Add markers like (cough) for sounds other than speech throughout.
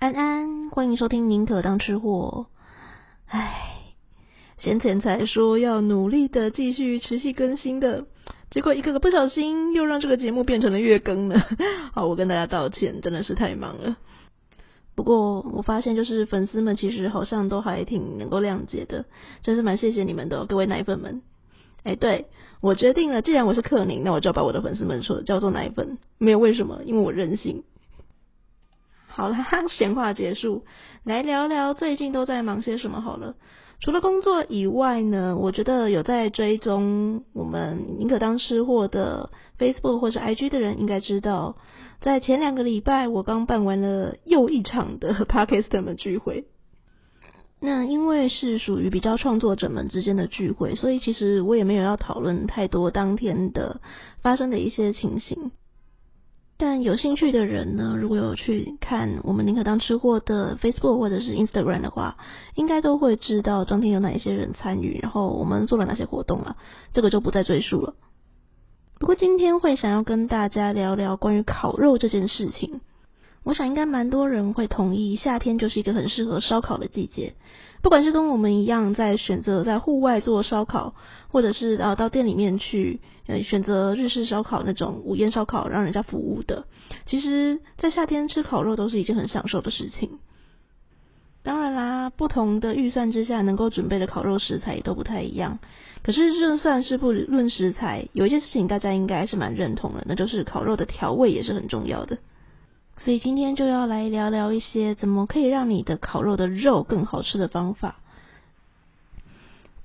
安安，欢迎收听宁可当吃货。唉，先前才说要努力的继续持续更新的，结果一个个不小心又让这个节目变成了月更了。(laughs) 好，我跟大家道歉，真的是太忙了。不过我发现，就是粉丝们其实好像都还挺能够谅解的，真是蛮谢谢你们的，各位奶粉们。哎，对，我决定了，既然我是克宁，那我就要把我的粉丝们说叫做奶粉，没有为什么，因为我任性。好啦，(laughs) 闲话结束，来聊聊最近都在忙些什么好了。除了工作以外呢，我觉得有在追踪我们宁可当吃货的 Facebook 或是 IG 的人，应该知道，在前两个礼拜我刚办完了又一场的 (laughs) Podcaster 们聚会。那因为是属于比较创作者们之间的聚会，所以其实我也没有要讨论太多当天的发生的一些情形。但有兴趣的人呢，如果有去看我们宁可当吃货的 Facebook 或者是 Instagram 的话，应该都会知道当天有哪一些人参与，然后我们做了哪些活动了，这个就不再赘述了。不过今天会想要跟大家聊聊关于烤肉这件事情。我想应该蛮多人会同意，夏天就是一个很适合烧烤的季节。不管是跟我们一样在选择在户外做烧烤，或者是啊到店里面去呃选择日式烧烤那种午宴烧烤让人家服务的，其实，在夏天吃烤肉都是一件很享受的事情。当然啦，不同的预算之下能够准备的烤肉食材也都不太一样。可是就算是不论食材，有一件事情大家应该是蛮认同的，那就是烤肉的调味也是很重要的。所以今天就要来聊聊一些怎么可以让你的烤肉的肉更好吃的方法。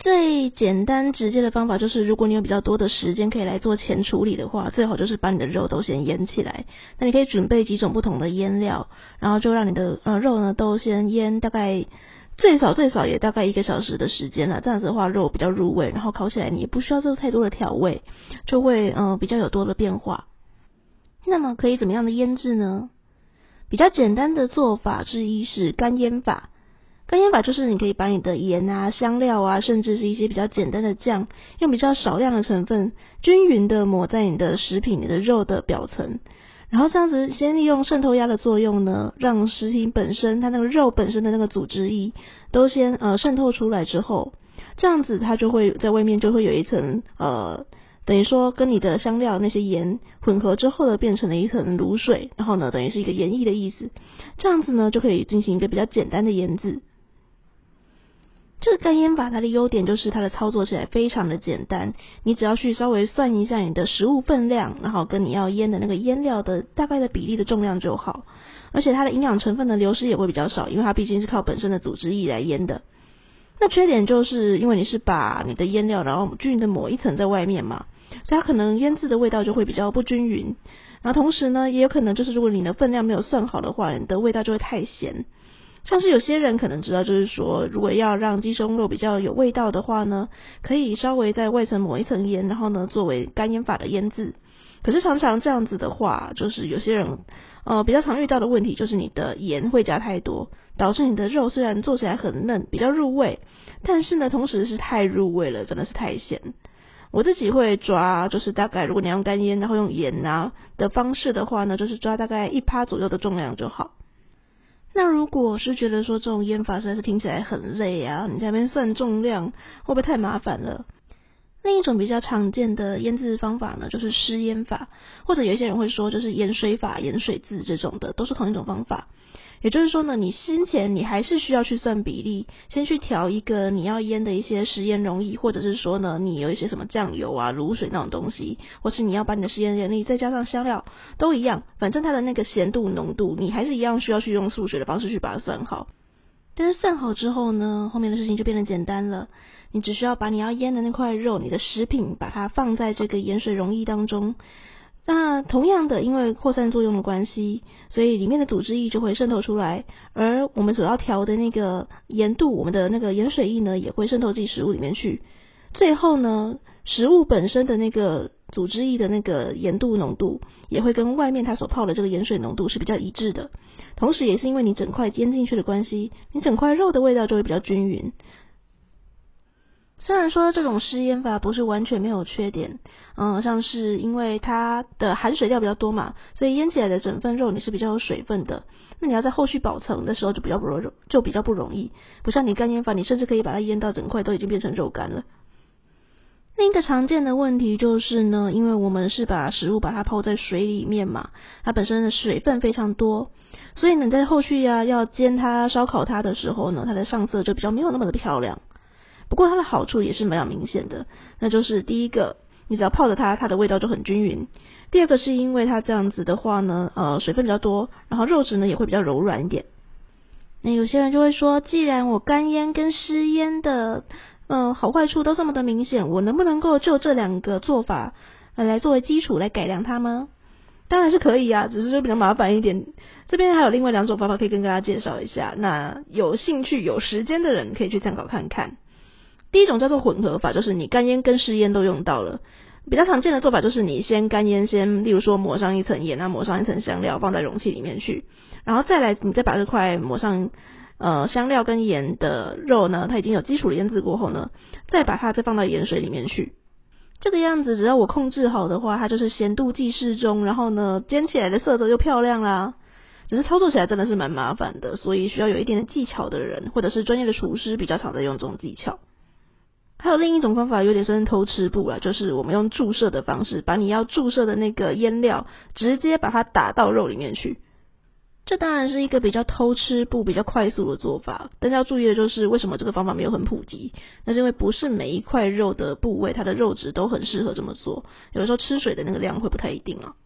最简单直接的方法就是，如果你有比较多的时间可以来做前处理的话，最好就是把你的肉都先腌起来。那你可以准备几种不同的腌料，然后就让你的呃肉呢都先腌大概最少最少也大概一个小时的时间了。这样子的话，肉比较入味，然后烤起来你也不需要做太多的调味，就会嗯、呃、比较有多的变化。那么可以怎么样的腌制呢？比较简单的做法之一是干腌法。干腌法就是你可以把你的盐啊、香料啊，甚至是一些比较简单的酱，用比较少量的成分，均匀的抹在你的食品、你的肉的表层，然后这样子先利用渗透压的作用呢，让食品本身它那个肉本身的那个组织液都先呃渗透出来之后，这样子它就会在外面就会有一层呃。等于说，跟你的香料那些盐混合之后呢，变成了一层卤水，然后呢，等于是一个盐液的意思。这样子呢，就可以进行一个比较简单的腌制。这个干腌法它的优点就是它的操作起来非常的简单，你只要去稍微算一下你的食物分量，然后跟你要腌的那个腌料的大概的比例的重量就好。而且它的营养成分的流失也会比较少，因为它毕竟是靠本身的组织液来腌的。那缺点就是因为你是把你的腌料然后均匀的抹一层在外面嘛。所以它可能腌制的味道就会比较不均匀，然后同时呢，也有可能就是如果你的分量没有算好的话，你的味道就会太咸。像是有些人可能知道，就是说如果要让鸡胸肉比较有味道的话呢，可以稍微在外层抹一层盐，然后呢作为干腌法的腌制。可是常常这样子的话，就是有些人呃比较常遇到的问题就是你的盐会加太多，导致你的肉虽然做起来很嫩，比较入味，但是呢同时是太入味了，真的是太咸。我自己会抓，就是大概如果你用干腌，然后用盐啊的方式的话呢，就是抓大概一趴左右的重量就好。那如果是觉得说这种腌法实在是听起来很累啊，你在那边算重量会不会太麻烦了？另一种比较常见的腌制方法呢，就是湿腌法，或者有一些人会说就是盐水法、盐水渍这种的，都是同一种方法。也就是说呢，你先前你还是需要去算比例，先去调一个你要腌的一些食盐溶液，或者是说呢，你有一些什么酱油啊、卤水那种东西，或是你要把你的食盐溶液再加上香料，都一样，反正它的那个咸度浓度，你还是一样需要去用数学的方式去把它算好。但是算好之后呢，后面的事情就变得简单了，你只需要把你要腌的那块肉，你的食品，把它放在这个盐水溶液当中。那同样的，因为扩散作用的关系，所以里面的组织液就会渗透出来，而我们所要调的那个盐度，我们的那个盐水液呢，也会渗透进食物里面去。最后呢，食物本身的那个组织液的那个盐度浓度，也会跟外面它所泡的这个盐水浓度是比较一致的。同时，也是因为你整块腌进去的关系，你整块肉的味道就会比较均匀。虽然说这种湿腌法不是完全没有缺点，嗯，像是因为它的含水量比较多嘛，所以腌起来的整份肉你是比较有水分的。那你要在后续保存的时候就比较不容就比较不容易，不像你干腌法，你甚至可以把它腌到整块都已经变成肉干了。另一个常见的问题就是呢，因为我们是把食物把它泡在水里面嘛，它本身的水分非常多，所以你在后续呀、要煎它、烧烤它的时候呢，它的上色就比较没有那么的漂亮。不过它的好处也是蛮明显的，那就是第一个，你只要泡着它，它的味道就很均匀；第二个是因为它这样子的话呢，呃，水分比较多，然后肉质呢也会比较柔软一点。那有些人就会说，既然我干腌跟湿腌的，呃，好坏处都这么的明显，我能不能够就这两个做法来来作为基础来改良它吗？当然是可以啊，只是就比较麻烦一点。这边还有另外两种方法可以跟大家介绍一下，那有兴趣有时间的人可以去参考看看。第一种叫做混合法，就是你干腌跟湿腌都用到了。比较常见的做法就是你先干腌，先例如说抹上一层盐啊，抹上一层香料，放在容器里面去，然后再来你再把这块抹上呃香料跟盐的肉呢，它已经有基础的腌制过后呢，再把它再放到盐水里面去。这个样子只要我控制好的话，它就是咸度既适中，然后呢煎起来的色泽又漂亮啦。只是操作起来真的是蛮麻烦的，所以需要有一点的技巧的人，或者是专业的厨师比较常在用这种技巧。还有另一种方法，有点像偷吃布啊，就是我们用注射的方式，把你要注射的那个腌料直接把它打到肉里面去。这当然是一个比较偷吃布、比较快速的做法，但是要注意的就是，为什么这个方法没有很普及？那是因为不是每一块肉的部位，它的肉质都很适合这么做，有的时候吃水的那个量会不太一定啊。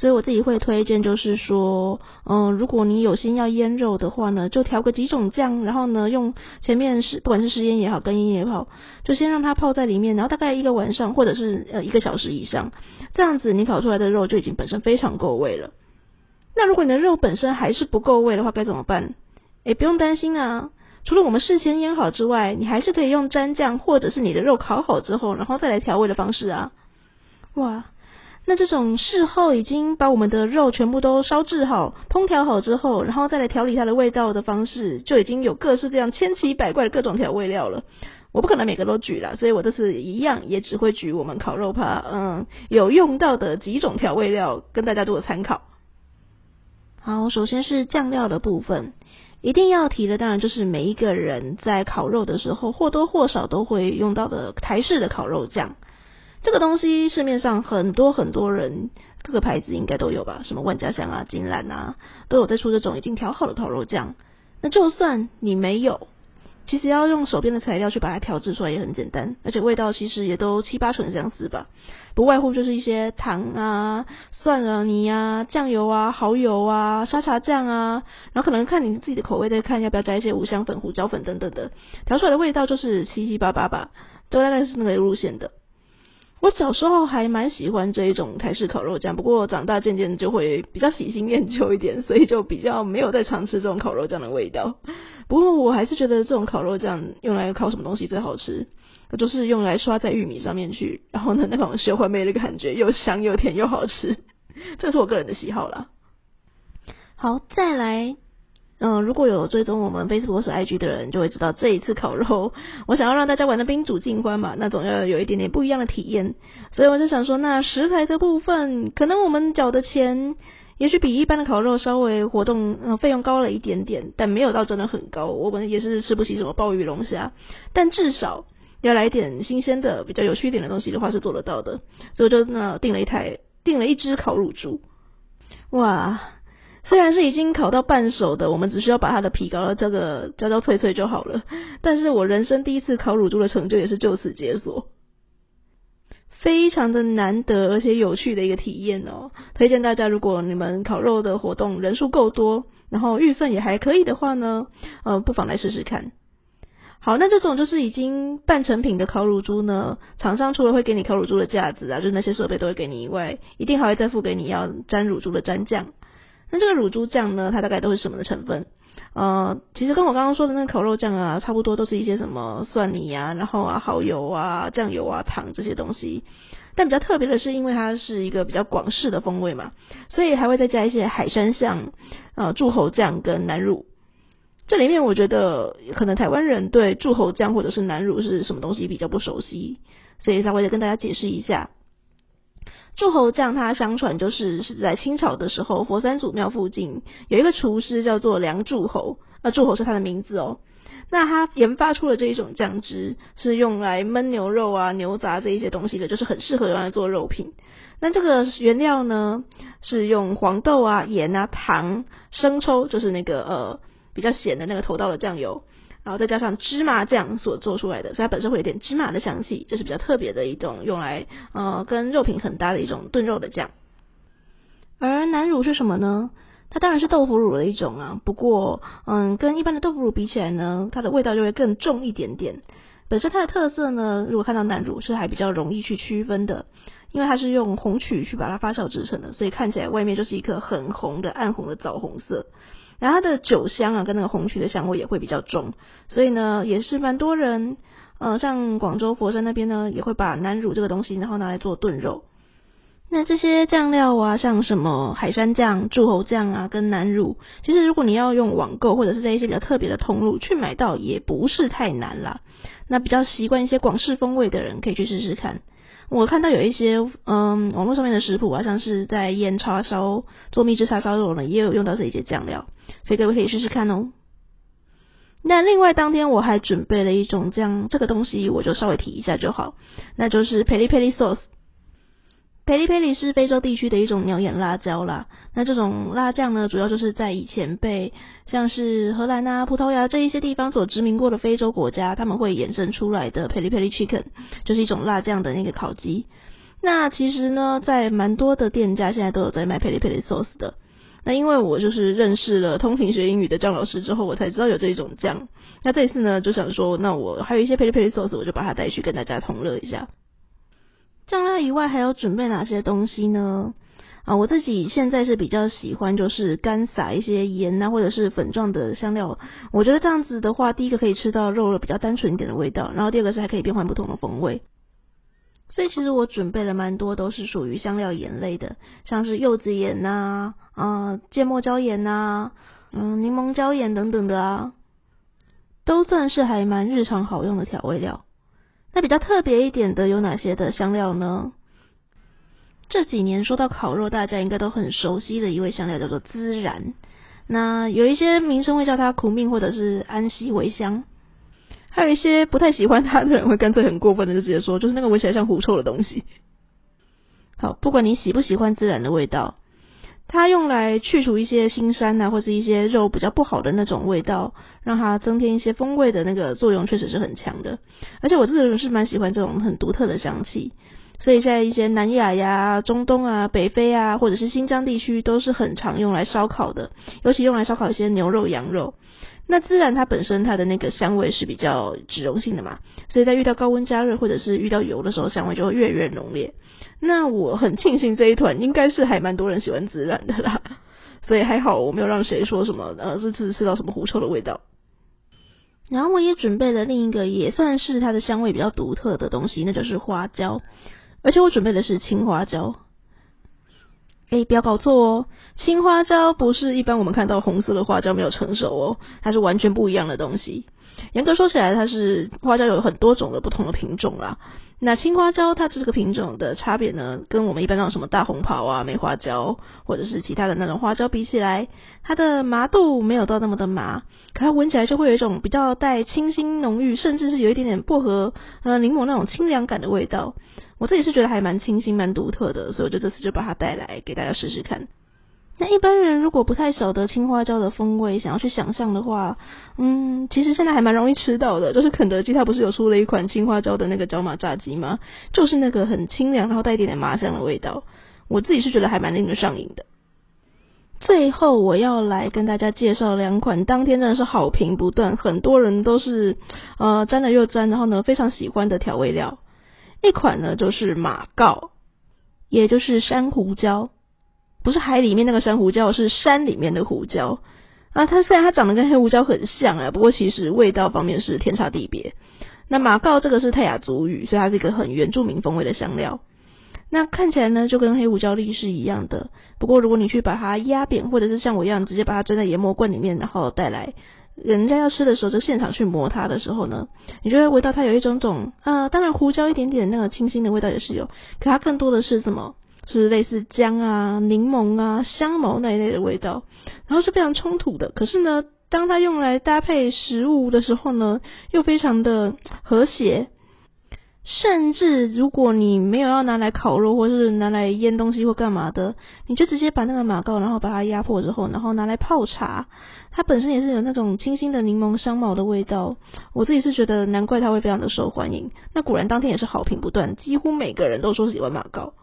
所以我自己会推荐，就是说，嗯，如果你有心要腌肉的话呢，就调个几种酱，然后呢，用前面是不管是湿腌也好，干腌也好，就先让它泡在里面，然后大概一个晚上或者是呃一个小时以上，这样子你烤出来的肉就已经本身非常够味了。那如果你的肉本身还是不够味的话，该怎么办？诶，不用担心啊，除了我们事先腌好之外，你还是可以用蘸酱，或者是你的肉烤好之后，然后再来调味的方式啊。哇！那这种事后已经把我们的肉全部都烧制好、烹调好之后，然后再来调理它的味道的方式，就已经有各式各样、千奇百怪的各种调味料了。(laughs) 我不可能每个都举了，所以我这次一样也只会举我们烤肉趴，嗯，有用到的几种调味料跟大家做个参考。好，首先是酱料的部分，一定要提的当然就是每一个人在烤肉的时候或多或少都会用到的台式的烤肉酱。这个东西市面上很多很多人，各个牌子应该都有吧？什么万家香啊、金兰啊，都有在出这种已经调好的烤肉酱。那就算你没有，其实要用手边的材料去把它调制出来也很简单，而且味道其实也都七八成相似吧。不外乎就是一些糖啊、蒜啊、泥啊、酱油啊、蚝油啊、沙茶酱啊，然后可能看你自己的口味，再看要不要加一些五香粉、胡椒粉等等的，调出来的味道就是七七八八吧，都大概是那个路线的。我小时候还蛮喜欢这一种台式烤肉酱，不过长大渐渐就会比较喜新厌旧一点，所以就比较没有再尝试这种烤肉酱的味道。不过我还是觉得这种烤肉酱用来烤什么东西最好吃，那就是用来刷在玉米上面去，然后呢，那种秀环美的感觉又香又甜又好吃，这是我个人的喜好啦。好，再来。嗯，如果有追踪我们 Facebook 或 IG 的人，就会知道这一次烤肉，我想要让大家玩的宾主尽欢嘛，那总要有一点点不一样的体验。所以我就想说，那食材这部分，可能我们缴的钱，也许比一般的烤肉稍微活动嗯费用高了一点点，但没有到真的很高。我们也是吃不起什么鲍鱼龙虾，但至少要来点新鲜的、比较有趣一点的东西的话，是做得到的。所以我就那订了一台，订了一只烤乳猪，哇！虽然是已经烤到半熟的，我们只需要把它的皮搞到这个焦焦脆脆就好了。但是我人生第一次烤乳猪的成就也是就此解锁，非常的难得而且有趣的一个体验哦。推荐大家，如果你们烤肉的活动人数够多，然后预算也还可以的话呢，呃，不妨来试试看。好，那这种就是已经半成品的烤乳猪呢，厂商除了会给你烤乳猪的架子啊，就是那些设备都会给你以外，一定还会再付给你要沾乳猪的沾酱。那这个乳猪酱呢，它大概都是什么的成分？呃，其实跟我刚刚说的那个烤肉酱啊，差不多都是一些什么蒜泥啊，然后啊蚝油啊、酱油啊、糖这些东西。但比较特别的是，因为它是一个比较广式的风味嘛，所以还会再加一些海山酱、呃柱侯酱跟南乳。这里面我觉得可能台湾人对柱侯酱或者是南乳是什么东西比较不熟悉，所以稍微的跟大家解释一下。柱侯酱它相传就是是在清朝的时候，佛山祖庙附近有一个厨师叫做梁柱侯，那，柱侯是他的名字哦。那他研发出了这一种酱汁，是用来焖牛肉啊、牛杂这一些东西的，就是很适合用来做肉品。那这个原料呢，是用黄豆啊、盐啊、糖、生抽，就是那个呃。比较咸的那个头道的酱油，然后再加上芝麻酱所做出来的，所以它本身会有点芝麻的香气，这是比较特别的一种用来呃跟肉品很搭的一种炖肉的酱。而南乳是什么呢？它当然是豆腐乳的一种啊，不过嗯跟一般的豆腐乳比起来呢，它的味道就会更重一点点。本身它的特色呢，如果看到南乳是还比较容易去区分的，因为它是用红曲去把它发酵制成的，所以看起来外面就是一颗很红的暗红的枣红色。然后它的酒香啊，跟那个红曲的香味也会比较重，所以呢，也是蛮多人，呃，像广州佛山那边呢，也会把南乳这个东西，然后拿来做炖肉。那这些酱料啊，像什么海山酱、柱侯酱啊，跟南乳，其实如果你要用网购或者是在一些比较特别的通路去买到，也不是太难啦。那比较习惯一些广式风味的人，可以去试试看。我看到有一些嗯网络上面的食谱啊，像是在腌叉烧、做蜜制叉烧肉呢，也有用到这一些酱料。所以各位可以试试看哦。那另外当天我还准备了一种酱，这个东西我就稍微提一下就好，那就是 p e l i p e l i Sauce。佩里佩里是非洲地区的一种鸟眼辣椒啦。那这种辣酱呢，主要就是在以前被像是荷兰啊、葡萄牙这一些地方所殖民过的非洲国家，他们会衍生出来的佩里佩里 Chicken，就是一种辣酱的那个烤鸡。那其实呢，在蛮多的店家现在都有在卖佩里佩里 Sauce 的。那因为我就是认识了通勤学英语的张老师之后，我才知道有这一种酱。那这一次呢，就想说，那我还有一些佩里佩里 sauce，我就把它带去跟大家同乐一下。酱料以外还要准备哪些东西呢？啊，我自己现在是比较喜欢就是干撒一些盐啊，或者是粉状的香料。我觉得这样子的话，第一个可以吃到肉的比较单纯一点的味道，然后第二个是还可以变换不同的风味。所以其实我准备了蛮多，都是属于香料盐类的，像是柚子盐呐、啊，芥末椒盐呐、嗯，柠檬椒盐等等的啊，都算是还蛮日常好用的调味料。那比较特别一点的有哪些的香料呢？这几年说到烤肉，大家应该都很熟悉的一味香料叫做孜然，那有一些名称会叫它苦命或者是安息为香。还有一些不太喜欢它的人，会干脆很过分的就直接说，就是那个闻起来像狐臭的东西。好，不管你喜不喜欢孜然的味道，它用来去除一些腥膻呐，或是一些肉比较不好的那种味道，让它增添一些风味的那个作用，确实是很强的。而且我自己是蛮喜欢这种很独特的香气，所以在一些南亚呀、中东啊、北非啊，或者是新疆地区，都是很常用来烧烤的，尤其用来烧烤一些牛肉、羊肉。那孜然它本身它的那个香味是比较脂溶性的嘛，所以在遇到高温加热或者是遇到油的时候，香味就会越来越浓烈。那我很庆幸这一团应该是还蛮多人喜欢孜然的啦，(laughs) 所以还好我没有让谁说什么呃这次吃到什么狐臭的味道。然后我也准备了另一个也算是它的香味比较独特的东西，那就是花椒，而且我准备的是青花椒。哎，不要搞错哦，青花椒不是一般我们看到红色的花椒没有成熟哦，它是完全不一样的东西。严格说起来，它是花椒有很多种的不同的品种啦。那青花椒它这个品种的差别呢，跟我们一般那种什么大红袍啊、梅花椒或者是其他的那种花椒比起来，它的麻度没有到那么的麻，可它闻起来就会有一种比较带清新浓郁，甚至是有一点点薄荷、呃柠檬那种清凉感的味道。我自己是觉得还蛮清新、蛮独特的，所以我就这次就把它带来给大家试试看。那一般人如果不太晓得青花椒的风味，想要去想象的话，嗯，其实现在还蛮容易吃到的，就是肯德基它不是有出了一款青花椒的那个椒麻炸鸡吗？就是那个很清凉，然后带一点点麻香的味道。我自己是觉得还蛮令人上瘾的。最后我要来跟大家介绍两款当天真的是好评不断，很多人都是呃沾了又沾，然后呢非常喜欢的调味料。一款呢就是马告，也就是山胡椒，不是海里面那个珊瑚椒，是山里面的胡椒啊。它虽然它长得跟黑胡椒很像啊，不过其实味道方面是天差地别。那马告这个是泰雅族语，所以它是一个很原住民风味的香料。那看起来呢就跟黑胡椒粒是一样的，不过如果你去把它压扁，或者是像我一样直接把它装在研磨罐里面，然后带来人家要吃的时候就现场去磨它的时候呢，你就会闻到它有一种种、呃，当然胡椒一点点那个清新的味道也是有，可它更多的是什么？是类似姜啊、柠檬啊、香茅那一类的味道，然后是非常冲突的。可是呢，当它用来搭配食物的时候呢，又非常的和谐。甚至如果你没有要拿来烤肉，或是拿来腌东西或干嘛的，你就直接把那个马告，然后把它压破之后，然后拿来泡茶，它本身也是有那种清新的柠檬香茅的味道。我自己是觉得，难怪它会非常的受欢迎。那果然当天也是好评不断，几乎每个人都说喜欢马告。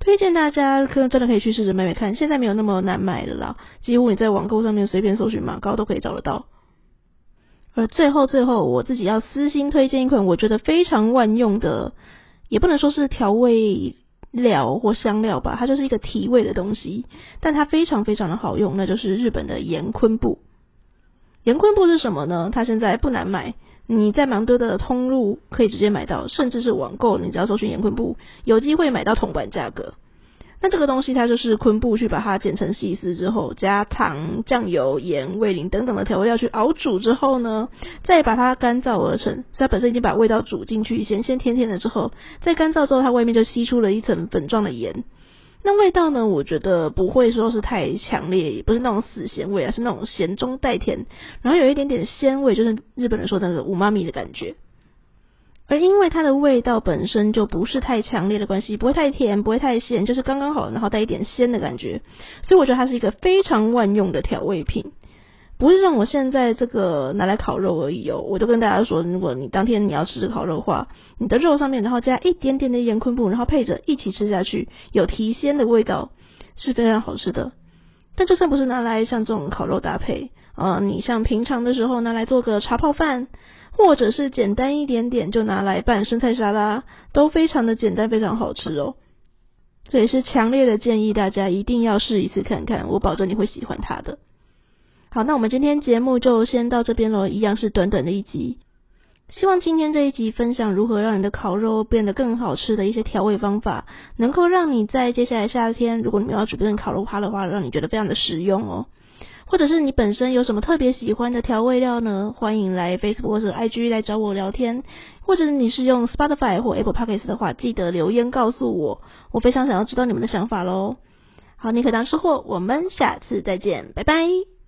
推荐大家可能真的可以去试着买买看，现在没有那么难买了啦，几乎你在网购上面随便搜寻马告都可以找得到。而最后最后，我自己要私心推荐一款我觉得非常万用的，也不能说是调味料或香料吧，它就是一个提味的东西，但它非常非常的好用，那就是日本的盐昆布。盐昆布是什么呢？它现在不难买。你在蛮多的通路可以直接买到，甚至是网购，你只要搜寻盐昆布，有机会买到铜板价格。那这个东西它就是昆布去把它剪成细丝之后，加糖、酱油、盐、味淋等等的调味料去熬煮之后呢，再把它干燥而成。所以它本身已经把味道煮进去，咸鲜甜甜的之后，再干燥之后，它外面就吸出了一层粉状的盐。那味道呢？我觉得不会说是太强烈，也不是那种死咸味啊，是那种咸中带甜，然后有一点点鲜味，就是日本人说的那个五妈咪的感觉。而因为它的味道本身就不是太强烈的关系，不会太甜，不会太咸，就是刚刚好，然后带一点鲜的感觉，所以我觉得它是一个非常万用的调味品。不是像我现在这个拿来烤肉而已哦，我就跟大家说，如果你当天你要吃烤肉的话，你的肉上面然后加一点点的盐昆布，然后配着一起吃下去，有提鲜的味道，是非常好吃的。但就算不是拿来像这种烤肉搭配，呃，你像平常的时候拿来做个茶泡饭，或者是简单一点点就拿来拌生菜沙拉，都非常的简单，非常好吃哦。这也是强烈的建议大家一定要试一次看看，我保证你会喜欢它的。好，那我们今天节目就先到这边喽，一样是短短的一集。希望今天这一集分享如何让你的烤肉变得更好吃的一些调味方法，能够让你在接下来夏天，如果你们要准备烤肉趴的话，让你觉得非常的实用哦。或者是你本身有什么特别喜欢的调味料呢？欢迎来 Facebook 或者 IG 来找我聊天。或者你是用 Spotify 或 Apple Podcasts 的话，记得留言告诉我，我非常想要知道你们的想法喽。好，你可当吃货，我们下次再见，拜拜。